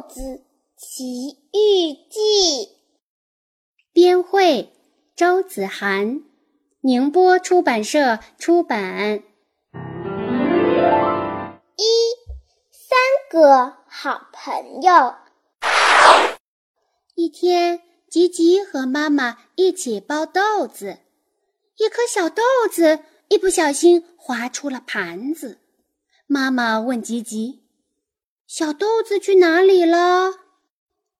子奇遇记。编绘周子涵。宁波出版社出版。一三个好朋友。一天吉吉和妈妈一起包豆子。一颗小豆子一不小心滑出了盘子。妈妈问吉吉小豆子去哪里了？”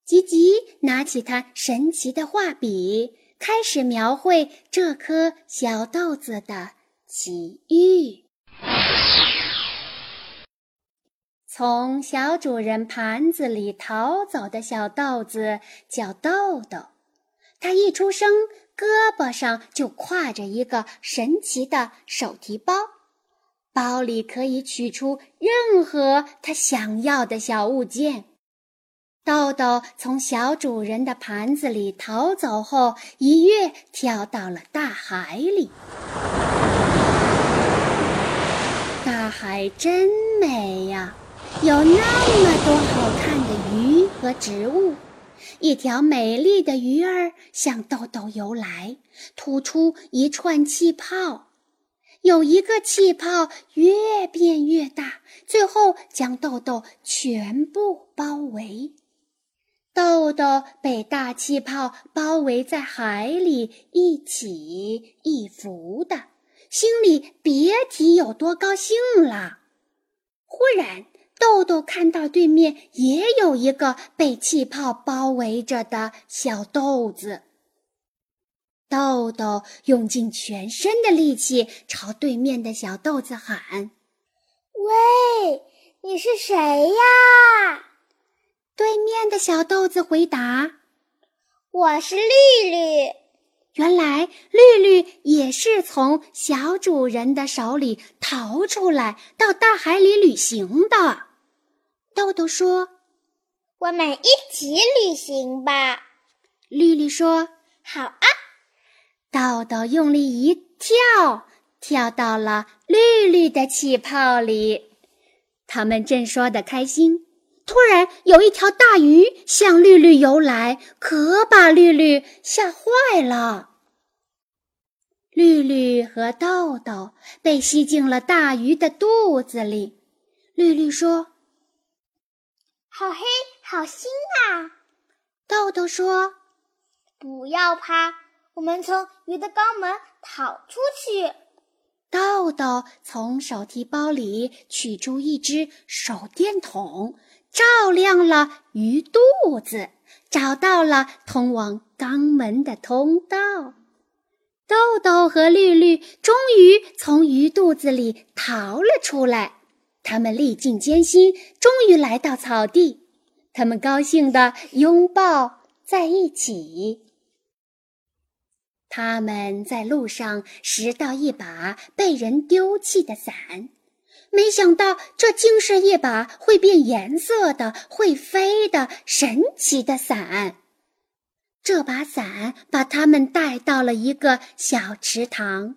吉吉拿起他神奇的画笔，开始描绘这颗小豆子的奇遇。从小主人盘子里逃走的小豆子叫豆豆，它一出生胳膊上就挎着一个神奇的手提包，包里可以取出任何他想要的小物件。豆豆从小主人的盘子里逃走后，一跃跳到了大海里。大海真美呀，有那么多好看的鱼和植物。一条美丽的鱼儿向豆豆游来，吐出一串气泡。有一个气泡越变越大，最后将豆豆全部包围。豆豆被大气泡包围在海里，一起一伏的，心里别提有多高兴了。忽然，豆豆看到对面也有一个被气泡包围着的小豆子。豆豆用尽全身的力气朝对面的小豆子喊：“喂，你是谁呀？”对面的小豆子回答：“我是绿绿。”原来绿绿也是从小主人的手里逃出来，到大海里旅行的。豆豆说：“我们一起旅行吧。”绿绿说：“好啊。”豆豆用力一跳，跳到了绿绿的气泡里。他们正说得开心。突然，有一条大鱼向绿绿游来，可把绿绿吓坏了。绿绿和豆豆被吸进了大鱼的肚子里。绿绿说：“好黑，好腥啊！”豆豆说：“不要怕，我们从鱼的肛门逃出去。”豆豆从手提包里取出一只手电筒。照亮了鱼肚子，找到了通往肛门的通道。豆豆和绿绿终于从鱼肚子里逃了出来。他们历尽艰辛，终于来到草地。他们高兴地拥抱在一起。他们在路上拾到一把被人丢弃的伞。没想到，这竟是一把会变颜色的、会飞的神奇的伞。这把伞把他们带到了一个小池塘，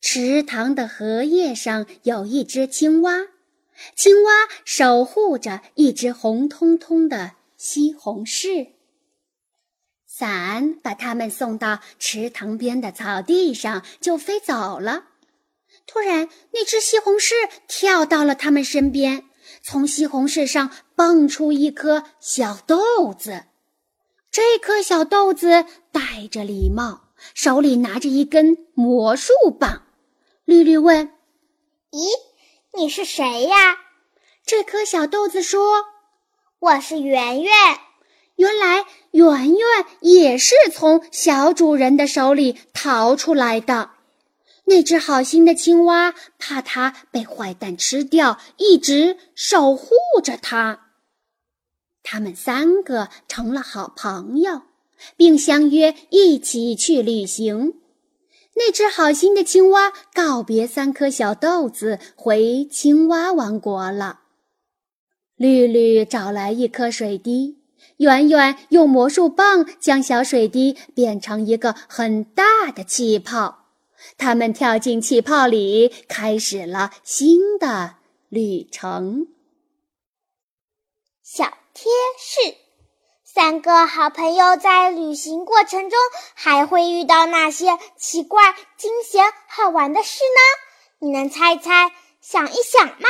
池塘的荷叶上有一只青蛙，青蛙守护着一只红彤彤的西红柿。伞把他们送到池塘边的草地上，就飞走了。突然，那只西红柿跳到了他们身边，从西红柿上蹦出一颗小豆子。这颗小豆子戴着礼帽，手里拿着一根魔术棒。绿绿问：“咦，你是谁呀？”这颗小豆子说：“我是圆圆。”原来，圆圆也是从小主人的手里逃出来的。那只好心的青蛙怕它被坏蛋吃掉，一直守护着它。他们三个成了好朋友，并相约一起去旅行。那只好心的青蛙告别三颗小豆子，回青蛙王国了。绿绿找来一颗水滴，圆圆用魔术棒将小水滴变成一个很大的气泡。他们跳进气泡里，开始了新的旅程。小贴士：三个好朋友在旅行过程中还会遇到哪些奇怪、惊险、好玩的事呢？你能猜一猜、想一想吗？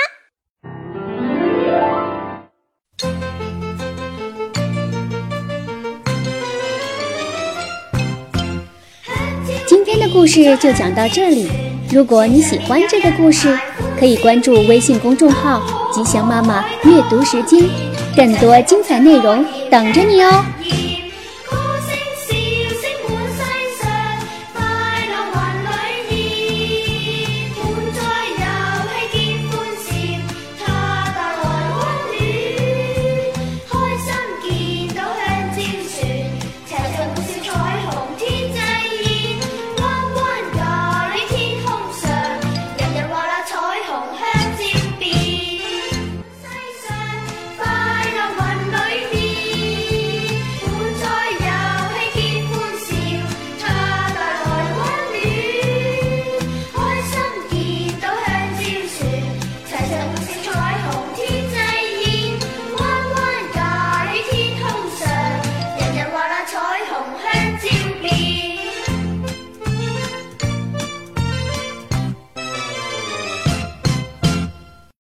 故事就讲到这里。如果你喜欢这个故事，可以关注微信公众号“吉祥妈妈阅读时间”，更多精彩内容等着你哦。